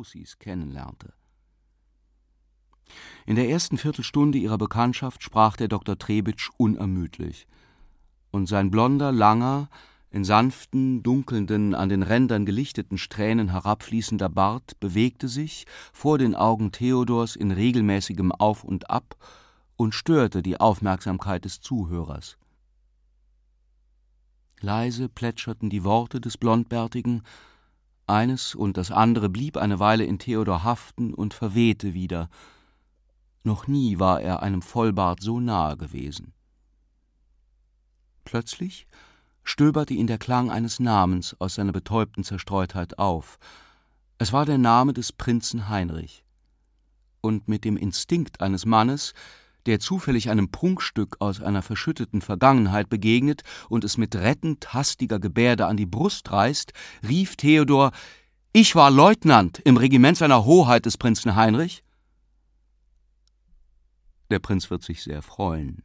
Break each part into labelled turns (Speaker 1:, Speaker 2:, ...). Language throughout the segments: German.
Speaker 1: Efrussis kennenlernte. In der ersten Viertelstunde ihrer Bekanntschaft sprach der Dr. Trebitsch unermüdlich, und sein blonder, langer, in sanften, dunkelnden, an den Rändern gelichteten Strähnen herabfließender Bart bewegte sich vor den Augen Theodors in regelmäßigem Auf und Ab und störte die Aufmerksamkeit des Zuhörers. Leise plätscherten die Worte des Blondbärtigen, eines und das andere blieb eine Weile in Theodor haften und verwehte wieder. Noch nie war er einem Vollbart so nahe gewesen. Plötzlich stöberte ihn der Klang eines Namens aus seiner betäubten Zerstreutheit auf. Es war der Name des Prinzen Heinrich. Und mit dem Instinkt eines Mannes, der zufällig einem Prunkstück aus einer verschütteten Vergangenheit begegnet und es mit rettend hastiger Gebärde an die Brust reißt, rief Theodor Ich war Leutnant im Regiment seiner Hoheit des Prinzen Heinrich. Der Prinz wird sich sehr freuen,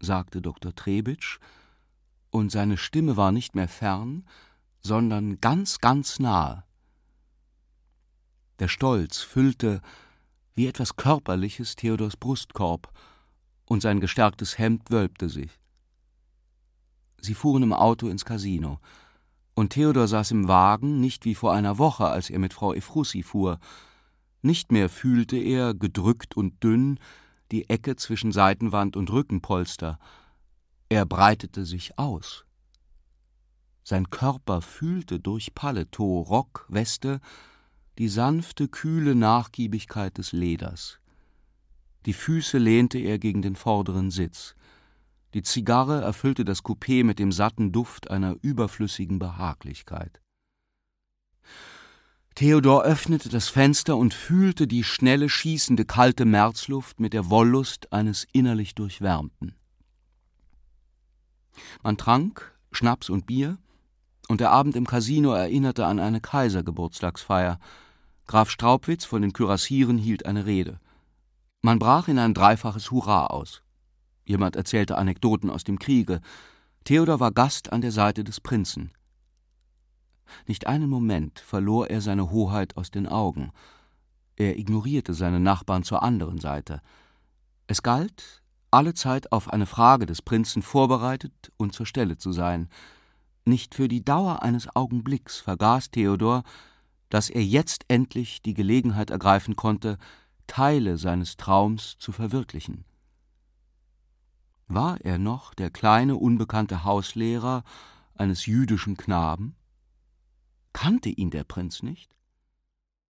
Speaker 1: sagte Dr. Trebitsch, und seine Stimme war nicht mehr fern, sondern ganz, ganz nahe. Der Stolz füllte wie etwas Körperliches Theodors Brustkorb, und sein gestärktes Hemd wölbte sich. Sie fuhren im Auto ins Casino, und Theodor saß im Wagen, nicht wie vor einer Woche, als er mit Frau Efrussi fuhr. Nicht mehr fühlte er, gedrückt und dünn, die Ecke zwischen Seitenwand und Rückenpolster, er breitete sich aus. Sein Körper fühlte durch Paletot, Rock, Weste die sanfte, kühle Nachgiebigkeit des Leders. Die Füße lehnte er gegen den vorderen Sitz. Die Zigarre erfüllte das Coupé mit dem satten Duft einer überflüssigen Behaglichkeit. Theodor öffnete das Fenster und fühlte die schnelle, schießende, kalte Märzluft mit der Wollust eines innerlich Durchwärmten. Man trank Schnaps und Bier, und der Abend im Casino erinnerte an eine Kaisergeburtstagsfeier. Graf Straubwitz von den Kürassieren hielt eine Rede. Man brach in ein dreifaches Hurra aus. Jemand erzählte Anekdoten aus dem Kriege. Theodor war Gast an der Seite des Prinzen. Nicht einen Moment verlor er seine Hoheit aus den Augen. Er ignorierte seine Nachbarn zur anderen Seite. Es galt, allezeit auf eine Frage des Prinzen vorbereitet und zur Stelle zu sein. Nicht für die Dauer eines Augenblicks vergaß Theodor, dass er jetzt endlich die Gelegenheit ergreifen konnte, Teile seines Traums zu verwirklichen. War er noch der kleine unbekannte Hauslehrer eines jüdischen Knaben? Kannte ihn der Prinz nicht?